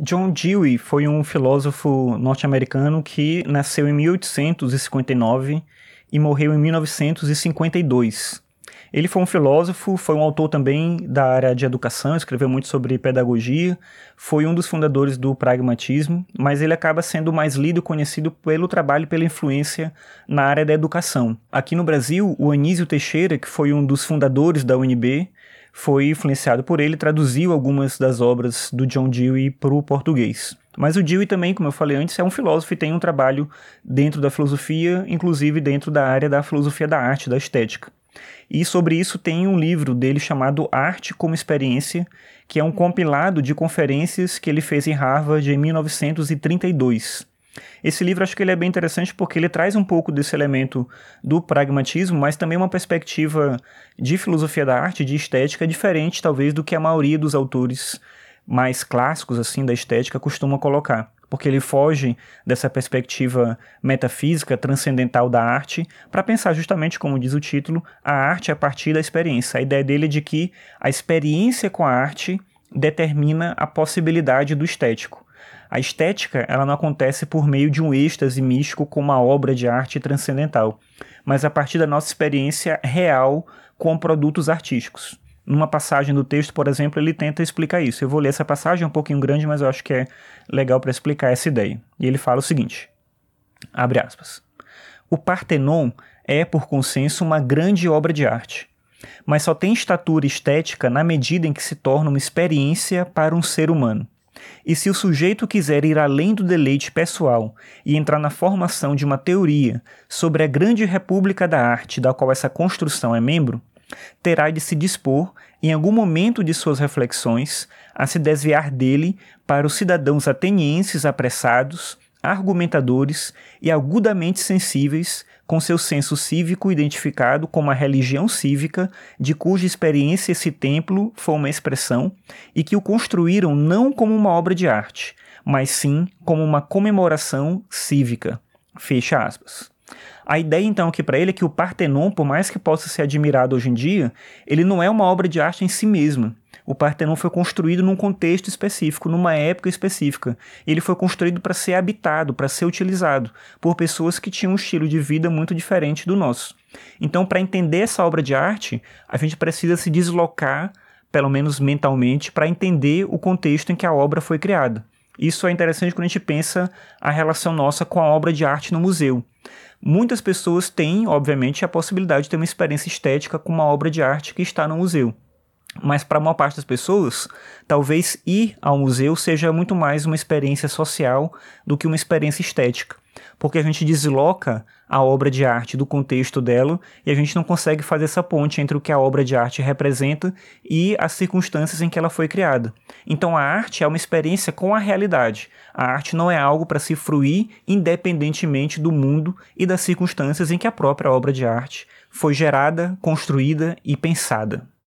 John Dewey foi um filósofo norte-americano que nasceu em 1859 e morreu em 1952. Ele foi um filósofo, foi um autor também da área de educação, escreveu muito sobre pedagogia, foi um dos fundadores do pragmatismo, mas ele acaba sendo mais lido e conhecido pelo trabalho e pela influência na área da educação. Aqui no Brasil, o Anísio Teixeira, que foi um dos fundadores da UNB, foi influenciado por ele, traduziu algumas das obras do John Dewey para o português. Mas o Dewey também, como eu falei antes, é um filósofo e tem um trabalho dentro da filosofia, inclusive dentro da área da filosofia da arte, da estética. E sobre isso tem um livro dele chamado Arte como Experiência, que é um compilado de conferências que ele fez em Harvard em 1932. Esse livro acho que ele é bem interessante porque ele traz um pouco desse elemento do pragmatismo, mas também uma perspectiva de filosofia da arte, de estética, diferente talvez do que a maioria dos autores mais clássicos assim da estética costuma colocar, porque ele foge dessa perspectiva metafísica transcendental da arte para pensar justamente como diz o título, a arte a partir da experiência. A ideia dele é de que a experiência com a arte determina a possibilidade do estético. A estética ela não acontece por meio de um êxtase místico como uma obra de arte transcendental, mas a partir da nossa experiência real com produtos artísticos. Numa passagem do texto, por exemplo, ele tenta explicar isso. Eu vou ler essa passagem, é um pouquinho grande, mas eu acho que é legal para explicar essa ideia. E ele fala o seguinte: abre aspas. O Partenon é, por consenso, uma grande obra de arte, mas só tem estatura estética na medida em que se torna uma experiência para um ser humano. E se o sujeito quiser ir além do deleite pessoal e entrar na formação de uma teoria sobre a grande república da arte da qual essa construção é membro, terá de se dispor, em algum momento de suas reflexões, a se desviar dele para os cidadãos atenienses apressados, argumentadores e agudamente sensíveis com seu senso cívico identificado como a religião cívica, de cuja experiência esse templo foi uma expressão, e que o construíram não como uma obra de arte, mas sim como uma comemoração cívica. Fecha aspas. A ideia então aqui para ele é que o Partenon, por mais que possa ser admirado hoje em dia, ele não é uma obra de arte em si mesma. O Partenon foi construído num contexto específico, numa época específica. Ele foi construído para ser habitado, para ser utilizado por pessoas que tinham um estilo de vida muito diferente do nosso. Então, para entender essa obra de arte, a gente precisa se deslocar, pelo menos mentalmente, para entender o contexto em que a obra foi criada. Isso é interessante quando a gente pensa a relação nossa com a obra de arte no museu. Muitas pessoas têm, obviamente, a possibilidade de ter uma experiência estética com uma obra de arte que está no museu. Mas para a maior parte das pessoas, talvez ir ao museu seja muito mais uma experiência social do que uma experiência estética, porque a gente desloca a obra de arte do contexto dela e a gente não consegue fazer essa ponte entre o que a obra de arte representa e as circunstâncias em que ela foi criada. Então a arte é uma experiência com a realidade. A arte não é algo para se fruir independentemente do mundo e das circunstâncias em que a própria obra de arte foi gerada, construída e pensada.